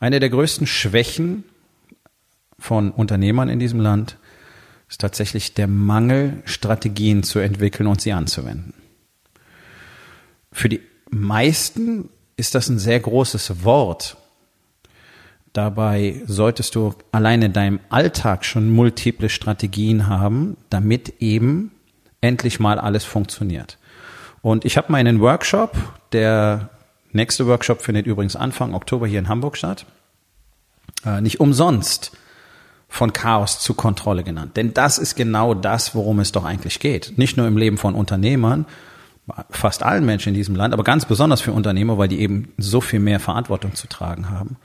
Eine der größten Schwächen von Unternehmern in diesem Land ist tatsächlich der Mangel, Strategien zu entwickeln und sie anzuwenden. Für die meisten ist das ein sehr großes Wort. Dabei solltest du alleine in deinem Alltag schon multiple Strategien haben, damit eben endlich mal alles funktioniert. Und ich habe meinen Workshop, der nächste Workshop findet übrigens Anfang Oktober hier in Hamburg statt äh, nicht umsonst von Chaos zu Kontrolle genannt. Denn das ist genau das, worum es doch eigentlich geht. Nicht nur im Leben von Unternehmern, fast allen Menschen in diesem Land, aber ganz besonders für Unternehmer, weil die eben so viel mehr Verantwortung zu tragen haben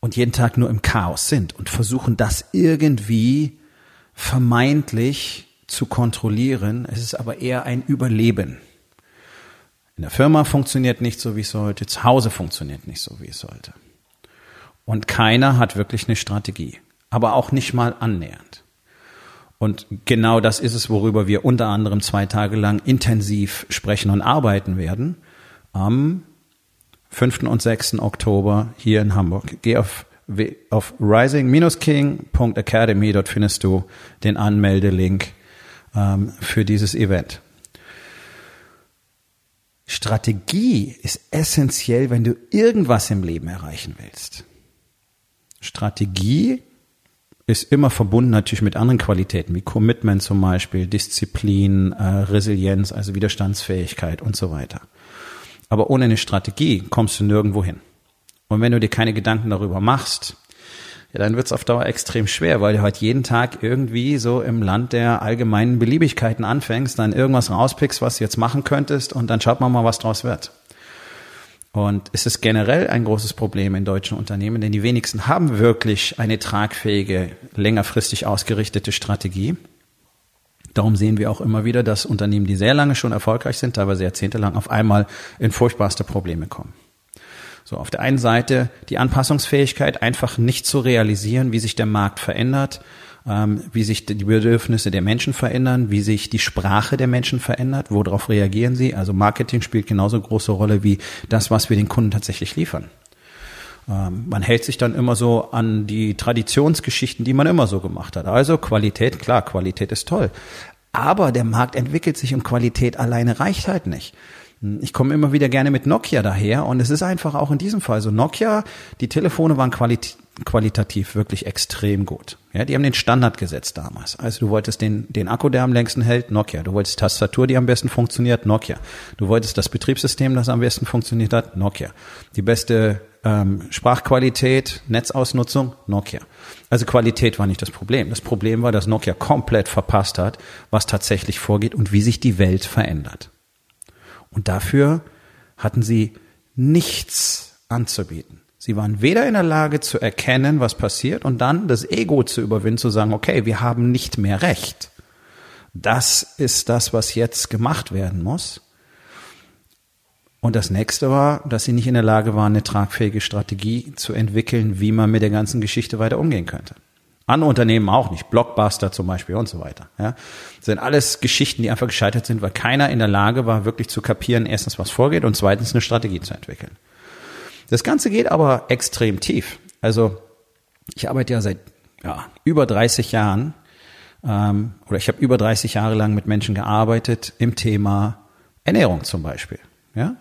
und jeden Tag nur im Chaos sind und versuchen das irgendwie vermeintlich zu kontrollieren. Es ist aber eher ein Überleben. In der Firma funktioniert nicht so, wie es sollte, zu Hause funktioniert nicht so, wie es sollte. Und keiner hat wirklich eine Strategie, aber auch nicht mal annähernd. Und genau das ist es, worüber wir unter anderem zwei Tage lang intensiv sprechen und arbeiten werden. Am 5. und 6. Oktober hier in Hamburg. Geh auf, auf rising-king.academy, dort findest du den Anmeldelink ähm, für dieses Event. Strategie ist essentiell, wenn du irgendwas im Leben erreichen willst. Strategie ist immer verbunden natürlich mit anderen Qualitäten, wie Commitment zum Beispiel, Disziplin, äh, Resilienz, also Widerstandsfähigkeit und so weiter. Aber ohne eine Strategie kommst du nirgendwo hin. Und wenn du dir keine Gedanken darüber machst, ja, dann wird es auf Dauer extrem schwer, weil du halt jeden Tag irgendwie so im Land der allgemeinen Beliebigkeiten anfängst, dann irgendwas rauspickst, was du jetzt machen könntest und dann schaut man mal, was draus wird. Und es ist generell ein großes Problem in deutschen Unternehmen, denn die wenigsten haben wirklich eine tragfähige, längerfristig ausgerichtete Strategie. Darum sehen wir auch immer wieder, dass Unternehmen, die sehr lange schon erfolgreich sind, teilweise jahrzehntelang, auf einmal in furchtbarste Probleme kommen. So, auf der einen Seite die Anpassungsfähigkeit, einfach nicht zu realisieren, wie sich der Markt verändert, ähm, wie sich die Bedürfnisse der Menschen verändern, wie sich die Sprache der Menschen verändert, worauf reagieren sie. Also Marketing spielt genauso große Rolle wie das, was wir den Kunden tatsächlich liefern. Ähm, man hält sich dann immer so an die Traditionsgeschichten, die man immer so gemacht hat. Also Qualität, klar, Qualität ist toll. Aber der Markt entwickelt sich und Qualität alleine reicht halt nicht. Ich komme immer wieder gerne mit Nokia daher und es ist einfach auch in diesem Fall so. Nokia, die Telefone waren qualit qualitativ wirklich extrem gut. Ja, die haben den Standard gesetzt damals. Also du wolltest den, den Akku, der am längsten hält, Nokia. Du wolltest Tastatur, die am besten funktioniert, Nokia. Du wolltest das Betriebssystem, das am besten funktioniert hat, Nokia. Die beste ähm, Sprachqualität, Netzausnutzung, Nokia. Also Qualität war nicht das Problem. Das Problem war, dass Nokia komplett verpasst hat, was tatsächlich vorgeht und wie sich die Welt verändert. Und dafür hatten sie nichts anzubieten. Sie waren weder in der Lage zu erkennen, was passiert und dann das Ego zu überwinden, zu sagen, okay, wir haben nicht mehr Recht. Das ist das, was jetzt gemacht werden muss. Und das nächste war, dass sie nicht in der Lage waren, eine tragfähige Strategie zu entwickeln, wie man mit der ganzen Geschichte weiter umgehen könnte. Andere Unternehmen auch nicht, Blockbuster zum Beispiel und so weiter. Ja, das sind alles Geschichten, die einfach gescheitert sind, weil keiner in der Lage war, wirklich zu kapieren, erstens was vorgeht und zweitens eine Strategie zu entwickeln. Das Ganze geht aber extrem tief. Also ich arbeite ja seit ja, über 30 Jahren ähm, oder ich habe über 30 Jahre lang mit Menschen gearbeitet im Thema Ernährung zum Beispiel. Ja,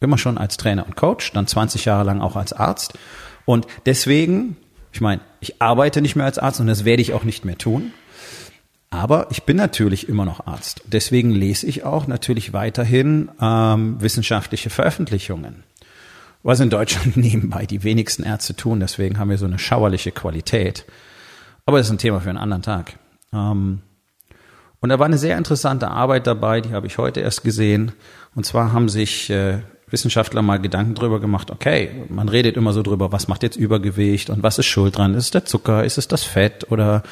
immer schon als Trainer und Coach, dann 20 Jahre lang auch als Arzt und deswegen ich meine, ich arbeite nicht mehr als Arzt und das werde ich auch nicht mehr tun. Aber ich bin natürlich immer noch Arzt. Deswegen lese ich auch natürlich weiterhin ähm, wissenschaftliche Veröffentlichungen. Was in Deutschland nebenbei die wenigsten Ärzte tun. Deswegen haben wir so eine schauerliche Qualität. Aber das ist ein Thema für einen anderen Tag. Ähm, Und da war eine sehr interessante Arbeit dabei, die habe ich heute erst gesehen. Und zwar haben sich äh, Wissenschaftler mal Gedanken drüber gemacht, okay, man redet immer so drüber, was macht jetzt Übergewicht und was ist schuld dran? Ist es der Zucker, ist es das Fett oder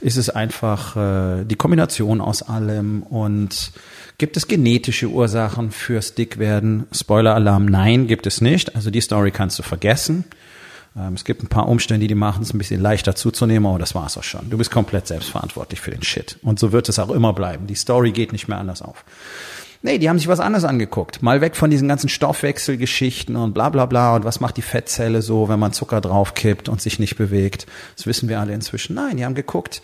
ist es einfach äh, die Kombination aus allem und gibt es genetische Ursachen fürs Dickwerden? Spoiler-Alarm, nein, gibt es nicht. Also die Story kannst du vergessen. Ähm, es gibt ein paar Umstände, die machen es ein bisschen leichter zuzunehmen, aber das war's auch schon. Du bist komplett selbstverantwortlich für den Shit. Und so wird es auch immer bleiben. Die Story geht nicht mehr anders auf. Nee, die haben sich was anderes angeguckt. Mal weg von diesen ganzen Stoffwechselgeschichten und bla bla bla und was macht die Fettzelle so, wenn man Zucker draufkippt und sich nicht bewegt. Das wissen wir alle inzwischen. Nein, die haben geguckt,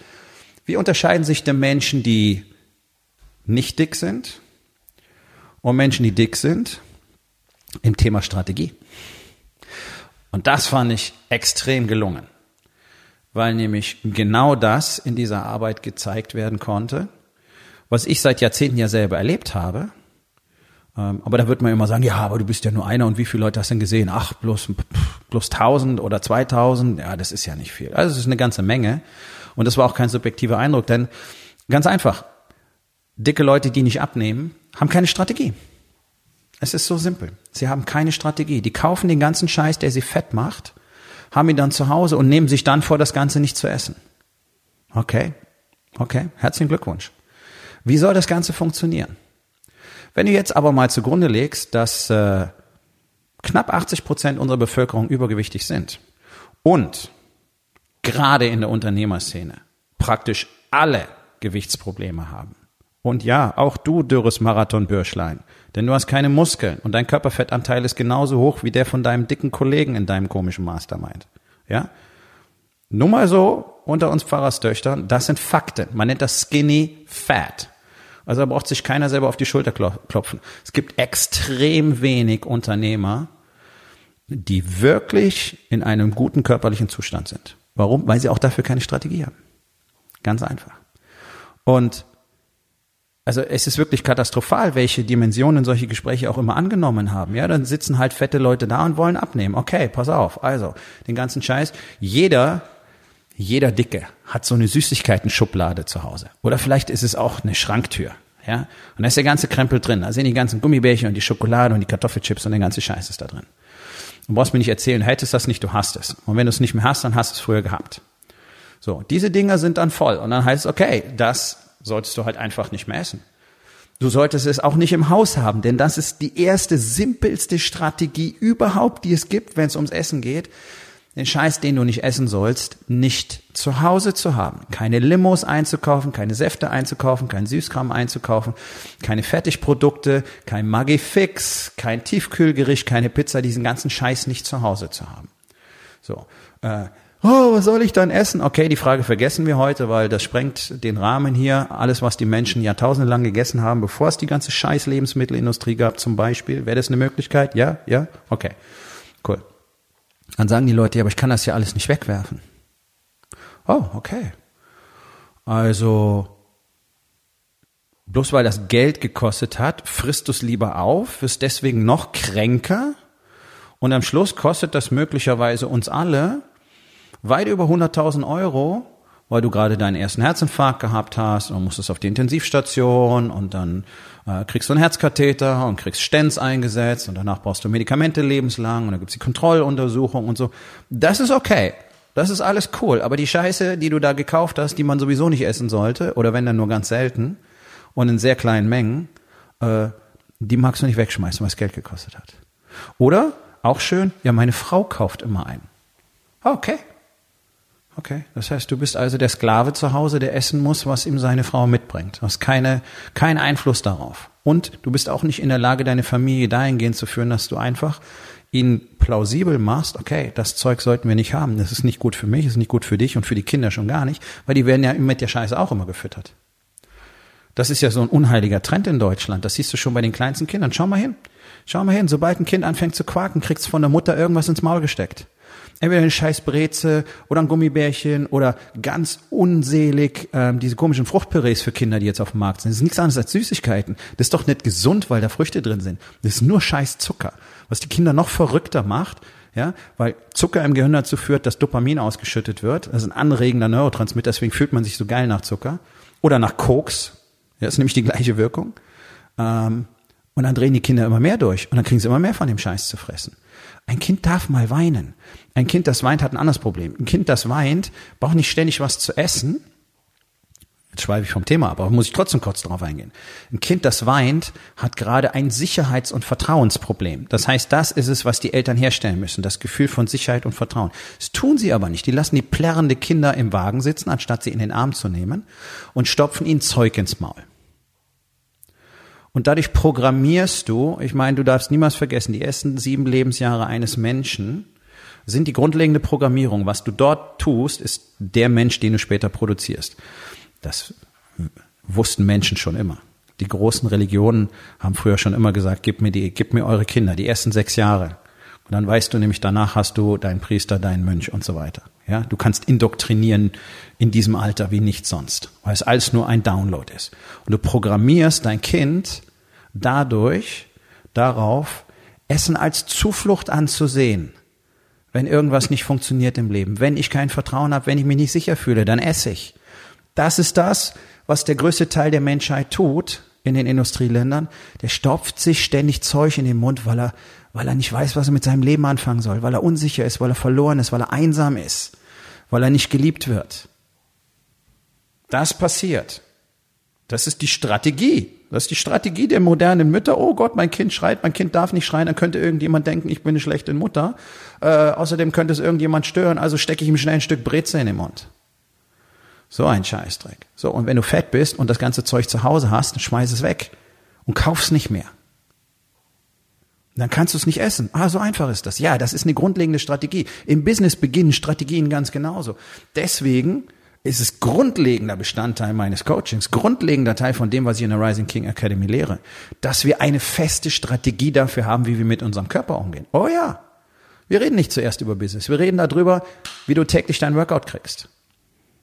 wie unterscheiden sich denn Menschen, die nicht dick sind und Menschen, die dick sind im Thema Strategie. Und das fand ich extrem gelungen, weil nämlich genau das in dieser Arbeit gezeigt werden konnte was ich seit Jahrzehnten ja selber erlebt habe. Ähm, aber da wird man immer sagen, ja, aber du bist ja nur einer und wie viele Leute hast du denn gesehen? Ach, bloß, bloß 1000 oder 2000? Ja, das ist ja nicht viel. Also es ist eine ganze Menge. Und das war auch kein subjektiver Eindruck, denn ganz einfach, dicke Leute, die nicht abnehmen, haben keine Strategie. Es ist so simpel. Sie haben keine Strategie. Die kaufen den ganzen Scheiß, der sie fett macht, haben ihn dann zu Hause und nehmen sich dann vor, das Ganze nicht zu essen. Okay, okay, herzlichen Glückwunsch. Wie soll das Ganze funktionieren? Wenn du jetzt aber mal zugrunde legst, dass äh, knapp 80 Prozent unserer Bevölkerung übergewichtig sind und gerade in der Unternehmerszene praktisch alle Gewichtsprobleme haben. Und ja, auch du dürres Marathon-Bürschlein, denn du hast keine Muskeln und dein Körperfettanteil ist genauso hoch wie der von deinem dicken Kollegen in deinem komischen Mastermind. Ja? Nur mal so unter uns Pfarrerstöchtern, das sind Fakten. Man nennt das Skinny Fat. Also da braucht sich keiner selber auf die Schulter klopfen. Es gibt extrem wenig Unternehmer, die wirklich in einem guten körperlichen Zustand sind. Warum? Weil sie auch dafür keine Strategie haben. Ganz einfach. Und also es ist wirklich katastrophal, welche Dimensionen solche Gespräche auch immer angenommen haben. Ja, dann sitzen halt fette Leute da und wollen abnehmen. Okay, pass auf. Also, den ganzen Scheiß. Jeder jeder Dicke hat so eine Süßigkeiten-Schublade zu Hause. Oder vielleicht ist es auch eine Schranktür. Ja? Und da ist der ganze Krempel drin. Da sind die ganzen Gummibärchen und die Schokolade und die Kartoffelchips und der ganze Scheiß ist da drin. Du brauchst mir nicht erzählen, hättest das nicht, du hast es. Und wenn du es nicht mehr hast, dann hast du es früher gehabt. So, diese Dinger sind dann voll. Und dann heißt es, okay, das solltest du halt einfach nicht mehr essen. Du solltest es auch nicht im Haus haben, denn das ist die erste, simpelste Strategie überhaupt, die es gibt, wenn es ums Essen geht den Scheiß, den du nicht essen sollst, nicht zu Hause zu haben. Keine Limos einzukaufen, keine Säfte einzukaufen, kein Süßkram einzukaufen, keine Fertigprodukte, kein Magifix, kein Tiefkühlgericht, keine Pizza, diesen ganzen Scheiß nicht zu Hause zu haben. So. Äh, oh, was soll ich dann essen? Okay, die Frage vergessen wir heute, weil das sprengt den Rahmen hier. Alles, was die Menschen jahrtausende lang gegessen haben, bevor es die ganze Scheiß Lebensmittelindustrie gab, zum Beispiel. Wäre das eine Möglichkeit? Ja? Ja? Okay. Cool. Dann sagen die Leute, ja, aber ich kann das ja alles nicht wegwerfen. Oh, okay. Also, bloß weil das Geld gekostet hat, frisst du es lieber auf, wirst deswegen noch kränker und am Schluss kostet das möglicherweise uns alle weit über 100.000 Euro weil du gerade deinen ersten Herzinfarkt gehabt hast und musstest auf die Intensivstation und dann äh, kriegst du einen Herzkatheter und kriegst Stents eingesetzt und danach brauchst du Medikamente lebenslang und dann gibt's die Kontrolluntersuchung und so. Das ist okay. Das ist alles cool. Aber die Scheiße, die du da gekauft hast, die man sowieso nicht essen sollte, oder wenn dann nur ganz selten und in sehr kleinen Mengen, äh, die magst du nicht wegschmeißen, weil es Geld gekostet hat. Oder, auch schön, ja, meine Frau kauft immer ein. Okay, Okay, das heißt, du bist also der Sklave zu Hause, der essen muss, was ihm seine Frau mitbringt. Du hast keine, keinen Einfluss darauf. Und du bist auch nicht in der Lage, deine Familie dahingehend zu führen, dass du einfach ihn plausibel machst, okay, das Zeug sollten wir nicht haben. Das ist nicht gut für mich, ist nicht gut für dich und für die Kinder schon gar nicht, weil die werden ja mit der Scheiße auch immer gefüttert. Das ist ja so ein unheiliger Trend in Deutschland. Das siehst du schon bei den kleinsten Kindern. Schau mal hin. Schau mal hin. Sobald ein Kind anfängt zu quaken, kriegt's von der Mutter irgendwas ins Maul gesteckt. Entweder eine scheiß Breze oder ein Gummibärchen oder ganz unselig ähm, diese komischen Fruchtpürees für Kinder, die jetzt auf dem Markt sind. Das ist nichts anderes als Süßigkeiten. Das ist doch nicht gesund, weil da Früchte drin sind. Das ist nur scheiß Zucker. Was die Kinder noch verrückter macht, ja, weil Zucker im Gehirn dazu führt, dass Dopamin ausgeschüttet wird. Das ist ein anregender Neurotransmitter, deswegen fühlt man sich so geil nach Zucker. Oder nach Koks, Ja, ist nämlich die gleiche Wirkung. Ähm, und dann drehen die Kinder immer mehr durch und dann kriegen sie immer mehr von dem Scheiß zu fressen. Ein Kind darf mal weinen. Ein Kind, das weint, hat ein anderes Problem. Ein Kind, das weint, braucht nicht ständig was zu essen. Jetzt schweife ich vom Thema ab, aber muss ich trotzdem kurz darauf eingehen. Ein Kind, das weint, hat gerade ein Sicherheits- und Vertrauensproblem. Das heißt, das ist es, was die Eltern herstellen müssen, das Gefühl von Sicherheit und Vertrauen. Das tun sie aber nicht. Die lassen die plärrende Kinder im Wagen sitzen, anstatt sie in den Arm zu nehmen und stopfen ihnen Zeug ins Maul. Und dadurch programmierst du, ich meine, du darfst niemals vergessen, die ersten sieben Lebensjahre eines Menschen sind die grundlegende Programmierung. Was du dort tust, ist der Mensch, den du später produzierst. Das wussten Menschen schon immer. Die großen Religionen haben früher schon immer gesagt, gib mir die, gib mir eure Kinder, die ersten sechs Jahre. Und dann weißt du nämlich, danach hast du deinen Priester, deinen Mönch und so weiter. Ja, du kannst indoktrinieren in diesem Alter wie nichts sonst, weil es alles nur ein Download ist. Und du programmierst dein Kind dadurch darauf, Essen als Zuflucht anzusehen. Wenn irgendwas nicht funktioniert im Leben, wenn ich kein Vertrauen habe, wenn ich mich nicht sicher fühle, dann esse ich. Das ist das, was der größte Teil der Menschheit tut in den Industrieländern. Der stopft sich ständig Zeug in den Mund, weil er, weil er nicht weiß, was er mit seinem Leben anfangen soll, weil er unsicher ist, weil er verloren ist, weil er einsam ist, weil er nicht geliebt wird. Das passiert. Das ist die Strategie. Das ist die Strategie der modernen Mütter. Oh Gott, mein Kind schreit, mein Kind darf nicht schreien, dann könnte irgendjemand denken, ich bin eine schlechte Mutter. Äh, außerdem könnte es irgendjemand stören, also stecke ich ihm schnell ein Stück Breze in den Mund. So ein Scheißdreck. So, und wenn du fett bist und das ganze Zeug zu Hause hast, dann schmeiß es weg und kauf's nicht mehr. Dann kannst du es nicht essen. Ah, so einfach ist das. Ja, das ist eine grundlegende Strategie. Im Business beginnen Strategien ganz genauso. Deswegen ist es grundlegender Bestandteil meines Coachings, grundlegender Teil von dem, was ich in der Rising King Academy lehre, dass wir eine feste Strategie dafür haben, wie wir mit unserem Körper umgehen. Oh ja. Wir reden nicht zuerst über Business. Wir reden darüber, wie du täglich dein Workout kriegst.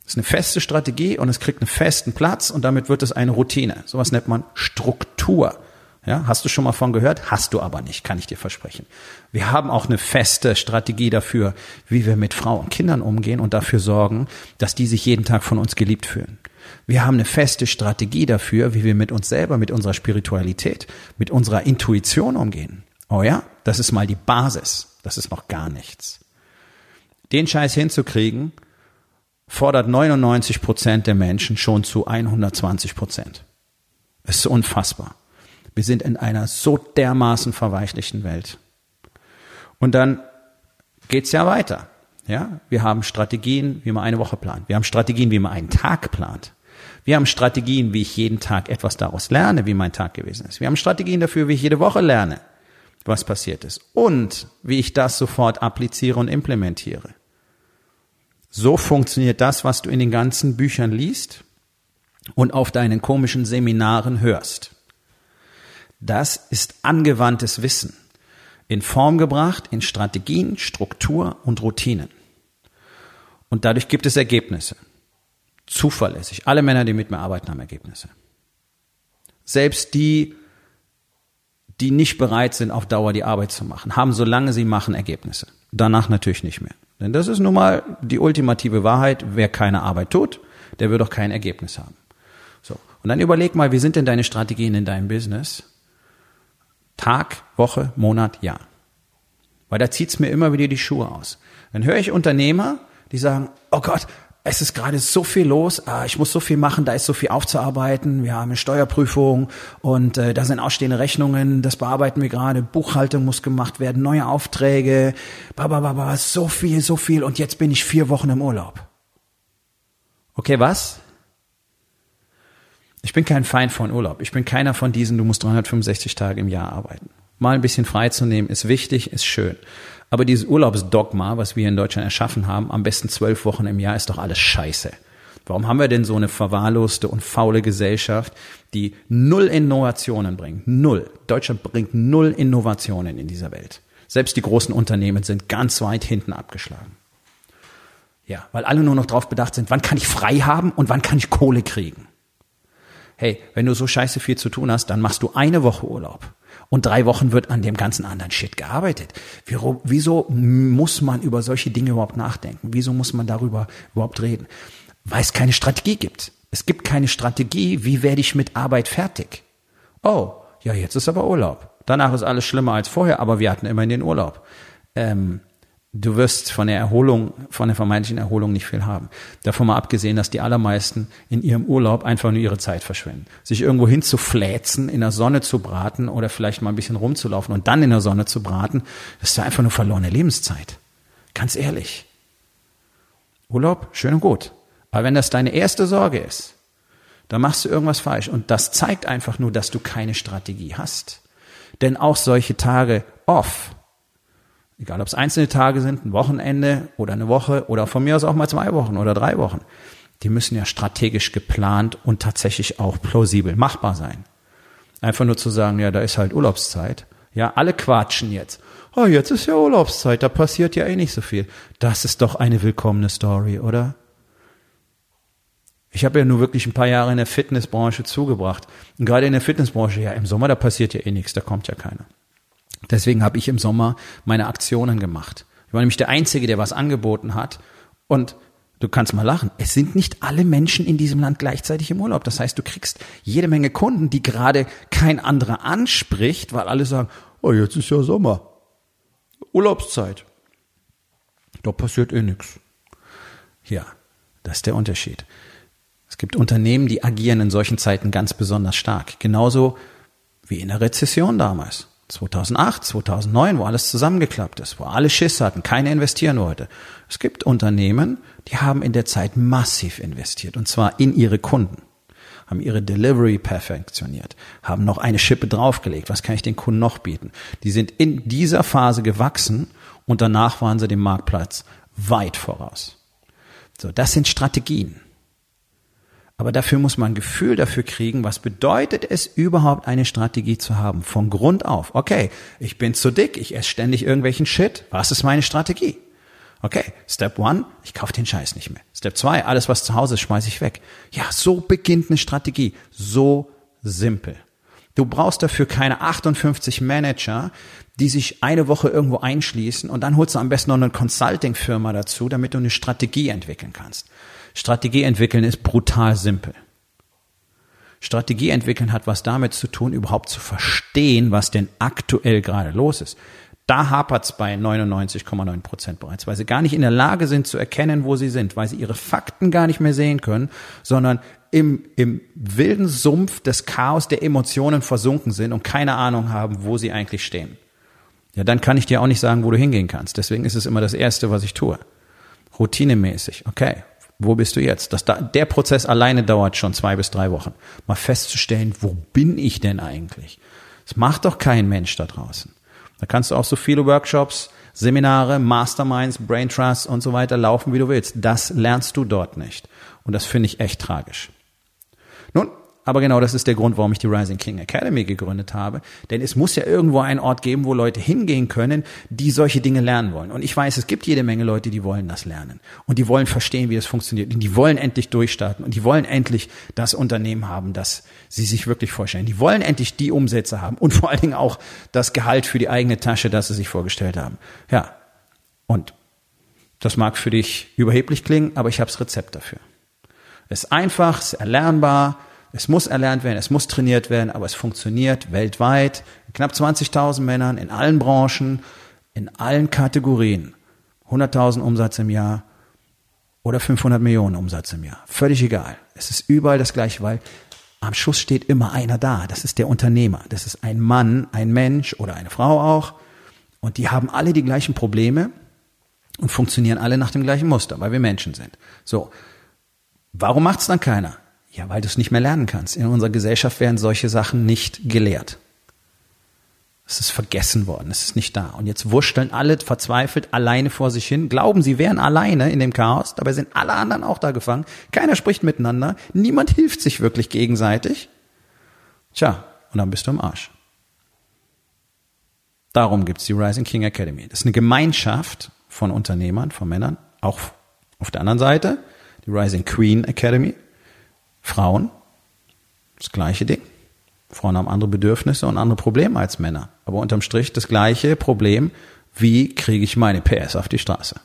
Das ist eine feste Strategie und es kriegt einen festen Platz und damit wird es eine Routine. Sowas nennt man Struktur. Ja, hast du schon mal von gehört? Hast du aber nicht, kann ich dir versprechen. Wir haben auch eine feste Strategie dafür, wie wir mit Frauen und Kindern umgehen und dafür sorgen, dass die sich jeden Tag von uns geliebt fühlen. Wir haben eine feste Strategie dafür, wie wir mit uns selber, mit unserer Spiritualität, mit unserer Intuition umgehen. Oh ja, das ist mal die Basis. Das ist noch gar nichts. Den Scheiß hinzukriegen, fordert 99 Prozent der Menschen schon zu 120 Prozent. Es ist unfassbar. Wir sind in einer so dermaßen verweichlichten Welt. Und dann geht's ja weiter. Ja, wir haben Strategien, wie man eine Woche plant. Wir haben Strategien, wie man einen Tag plant. Wir haben Strategien, wie ich jeden Tag etwas daraus lerne, wie mein Tag gewesen ist. Wir haben Strategien dafür, wie ich jede Woche lerne, was passiert ist. Und wie ich das sofort appliziere und implementiere. So funktioniert das, was du in den ganzen Büchern liest und auf deinen komischen Seminaren hörst. Das ist angewandtes Wissen. In Form gebracht, in Strategien, Struktur und Routinen. Und dadurch gibt es Ergebnisse. Zuverlässig. Alle Männer, die mit mir arbeiten, haben Ergebnisse. Selbst die, die nicht bereit sind, auf Dauer die Arbeit zu machen, haben, solange sie machen, Ergebnisse. Danach natürlich nicht mehr. Denn das ist nun mal die ultimative Wahrheit. Wer keine Arbeit tut, der wird auch kein Ergebnis haben. So. Und dann überleg mal, wie sind denn deine Strategien in deinem Business? Tag, Woche, Monat, Jahr. Weil da zieht's mir immer wieder die Schuhe aus. Dann höre ich Unternehmer, die sagen, oh Gott, es ist gerade so viel los, ah, ich muss so viel machen, da ist so viel aufzuarbeiten, wir haben eine Steuerprüfung und äh, da sind ausstehende Rechnungen, das bearbeiten wir gerade, Buchhaltung muss gemacht werden, neue Aufträge, babababa, so viel, so viel und jetzt bin ich vier Wochen im Urlaub. Okay, was? Ich bin kein Feind von Urlaub. Ich bin keiner von diesen, du musst 365 Tage im Jahr arbeiten. Mal ein bisschen freizunehmen ist wichtig, ist schön. Aber dieses Urlaubsdogma, was wir in Deutschland erschaffen haben, am besten zwölf Wochen im Jahr, ist doch alles scheiße. Warum haben wir denn so eine verwahrloste und faule Gesellschaft, die null Innovationen bringt? Null. Deutschland bringt null Innovationen in dieser Welt. Selbst die großen Unternehmen sind ganz weit hinten abgeschlagen. Ja, weil alle nur noch darauf bedacht sind, wann kann ich frei haben und wann kann ich Kohle kriegen hey, wenn du so scheiße viel zu tun hast, dann machst du eine Woche Urlaub. Und drei Wochen wird an dem ganzen anderen Shit gearbeitet. Wieso muss man über solche Dinge überhaupt nachdenken? Wieso muss man darüber überhaupt reden? Weil es keine Strategie gibt. Es gibt keine Strategie, wie werde ich mit Arbeit fertig. Oh, ja, jetzt ist aber Urlaub. Danach ist alles schlimmer als vorher, aber wir hatten immerhin den Urlaub. Ähm, du wirst von der Erholung, von der vermeintlichen Erholung nicht viel haben. Davon mal abgesehen, dass die allermeisten in ihrem Urlaub einfach nur ihre Zeit verschwenden. Sich irgendwo hinzufläzen, in der Sonne zu braten oder vielleicht mal ein bisschen rumzulaufen und dann in der Sonne zu braten, das ist einfach nur verlorene Lebenszeit. Ganz ehrlich. Urlaub, schön und gut. Aber wenn das deine erste Sorge ist, dann machst du irgendwas falsch. Und das zeigt einfach nur, dass du keine Strategie hast. Denn auch solche Tage off, egal ob es einzelne Tage sind, ein Wochenende oder eine Woche oder von mir aus auch mal zwei Wochen oder drei Wochen, die müssen ja strategisch geplant und tatsächlich auch plausibel machbar sein. Einfach nur zu sagen, ja, da ist halt Urlaubszeit. Ja, alle quatschen jetzt. Oh, jetzt ist ja Urlaubszeit, da passiert ja eh nicht so viel. Das ist doch eine willkommene Story, oder? Ich habe ja nur wirklich ein paar Jahre in der Fitnessbranche zugebracht. Und gerade in der Fitnessbranche, ja, im Sommer, da passiert ja eh nichts, da kommt ja keiner. Deswegen habe ich im Sommer meine Aktionen gemacht. Ich war nämlich der Einzige, der was angeboten hat. Und du kannst mal lachen. Es sind nicht alle Menschen in diesem Land gleichzeitig im Urlaub. Das heißt, du kriegst jede Menge Kunden, die gerade kein anderer anspricht, weil alle sagen, oh, jetzt ist ja Sommer. Urlaubszeit. Da passiert eh nichts. Ja, das ist der Unterschied. Es gibt Unternehmen, die agieren in solchen Zeiten ganz besonders stark. Genauso wie in der Rezession damals. 2008, 2009, wo alles zusammengeklappt ist, wo alle Schiss hatten, keiner investieren wollte. Es gibt Unternehmen, die haben in der Zeit massiv investiert und zwar in ihre Kunden, haben ihre Delivery perfektioniert, haben noch eine Schippe draufgelegt. Was kann ich den Kunden noch bieten? Die sind in dieser Phase gewachsen und danach waren sie dem Marktplatz weit voraus. So, das sind Strategien. Aber dafür muss man ein Gefühl dafür kriegen, was bedeutet es überhaupt eine Strategie zu haben. Von Grund auf. Okay, ich bin zu dick, ich esse ständig irgendwelchen Shit. Was ist meine Strategie? Okay, Step one, ich kaufe den Scheiß nicht mehr. Step zwei, alles was zu Hause ist, schmeiße ich weg. Ja, so beginnt eine Strategie. So simpel. Du brauchst dafür keine 58 Manager, die sich eine Woche irgendwo einschließen und dann holst du am besten noch eine Consulting-Firma dazu, damit du eine Strategie entwickeln kannst. Strategie entwickeln ist brutal simpel. Strategie entwickeln hat was damit zu tun, überhaupt zu verstehen, was denn aktuell gerade los ist. Da hapert's bei 99,9 Prozent bereits, weil sie gar nicht in der Lage sind zu erkennen, wo sie sind, weil sie ihre Fakten gar nicht mehr sehen können, sondern im, im wilden Sumpf des Chaos der Emotionen versunken sind und keine Ahnung haben, wo sie eigentlich stehen. Ja, dann kann ich dir auch nicht sagen, wo du hingehen kannst. Deswegen ist es immer das Erste, was ich tue. Routinemäßig. Okay, wo bist du jetzt? Das, der Prozess alleine dauert schon zwei bis drei Wochen. Mal festzustellen, wo bin ich denn eigentlich? Das macht doch kein Mensch da draußen. Da kannst du auch so viele Workshops, Seminare, Masterminds, Brain Trust und so weiter laufen, wie du willst. Das lernst du dort nicht. Und das finde ich echt tragisch. Nun, aber genau das ist der Grund, warum ich die Rising King Academy gegründet habe. Denn es muss ja irgendwo einen Ort geben, wo Leute hingehen können, die solche Dinge lernen wollen. Und ich weiß, es gibt jede Menge Leute, die wollen das lernen. Und die wollen verstehen, wie das funktioniert. Und die wollen endlich durchstarten. Und die wollen endlich das Unternehmen haben, das sie sich wirklich vorstellen. Die wollen endlich die Umsätze haben. Und vor allen Dingen auch das Gehalt für die eigene Tasche, das sie sich vorgestellt haben. Ja. Und das mag für dich überheblich klingen, aber ich habe das Rezept dafür. Es ist einfach, es ist erlernbar, es muss erlernt werden, es muss trainiert werden, aber es funktioniert weltweit. Knapp 20.000 Männern in allen Branchen, in allen Kategorien. 100.000 Umsatz im Jahr oder 500 Millionen Umsatz im Jahr. Völlig egal. Es ist überall das gleiche, weil am Schluss steht immer einer da. Das ist der Unternehmer. Das ist ein Mann, ein Mensch oder eine Frau auch. Und die haben alle die gleichen Probleme und funktionieren alle nach dem gleichen Muster, weil wir Menschen sind. So. Warum macht's dann keiner? Ja, weil du es nicht mehr lernen kannst. In unserer Gesellschaft werden solche Sachen nicht gelehrt. Es ist vergessen worden, es ist nicht da. Und jetzt wurschteln alle verzweifelt alleine vor sich hin, glauben, sie wären alleine in dem Chaos, dabei sind alle anderen auch da gefangen. Keiner spricht miteinander, niemand hilft sich wirklich gegenseitig. Tja, und dann bist du im Arsch. Darum gibt's die Rising King Academy. Das ist eine Gemeinschaft von Unternehmern, von Männern, auch auf der anderen Seite, die Rising Queen Academy. Frauen, das gleiche Ding. Frauen haben andere Bedürfnisse und andere Probleme als Männer. Aber unterm Strich das gleiche Problem, wie kriege ich meine PS auf die Straße?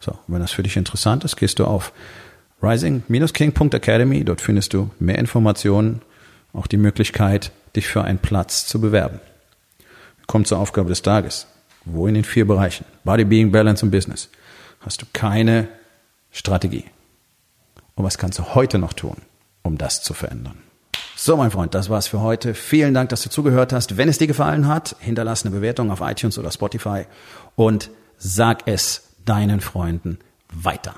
So, wenn das für dich interessant ist, gehst du auf rising-king.academy. Dort findest du mehr Informationen, auch die Möglichkeit, dich für einen Platz zu bewerben. Kommt zur Aufgabe des Tages. Wo in den vier Bereichen? Body, Being, Balance und Business. Hast du keine Strategie. Und was kannst du heute noch tun, um das zu verändern? So, mein Freund, das war's für heute. Vielen Dank, dass du zugehört hast. Wenn es dir gefallen hat, hinterlass eine Bewertung auf iTunes oder Spotify und sag es deinen Freunden weiter.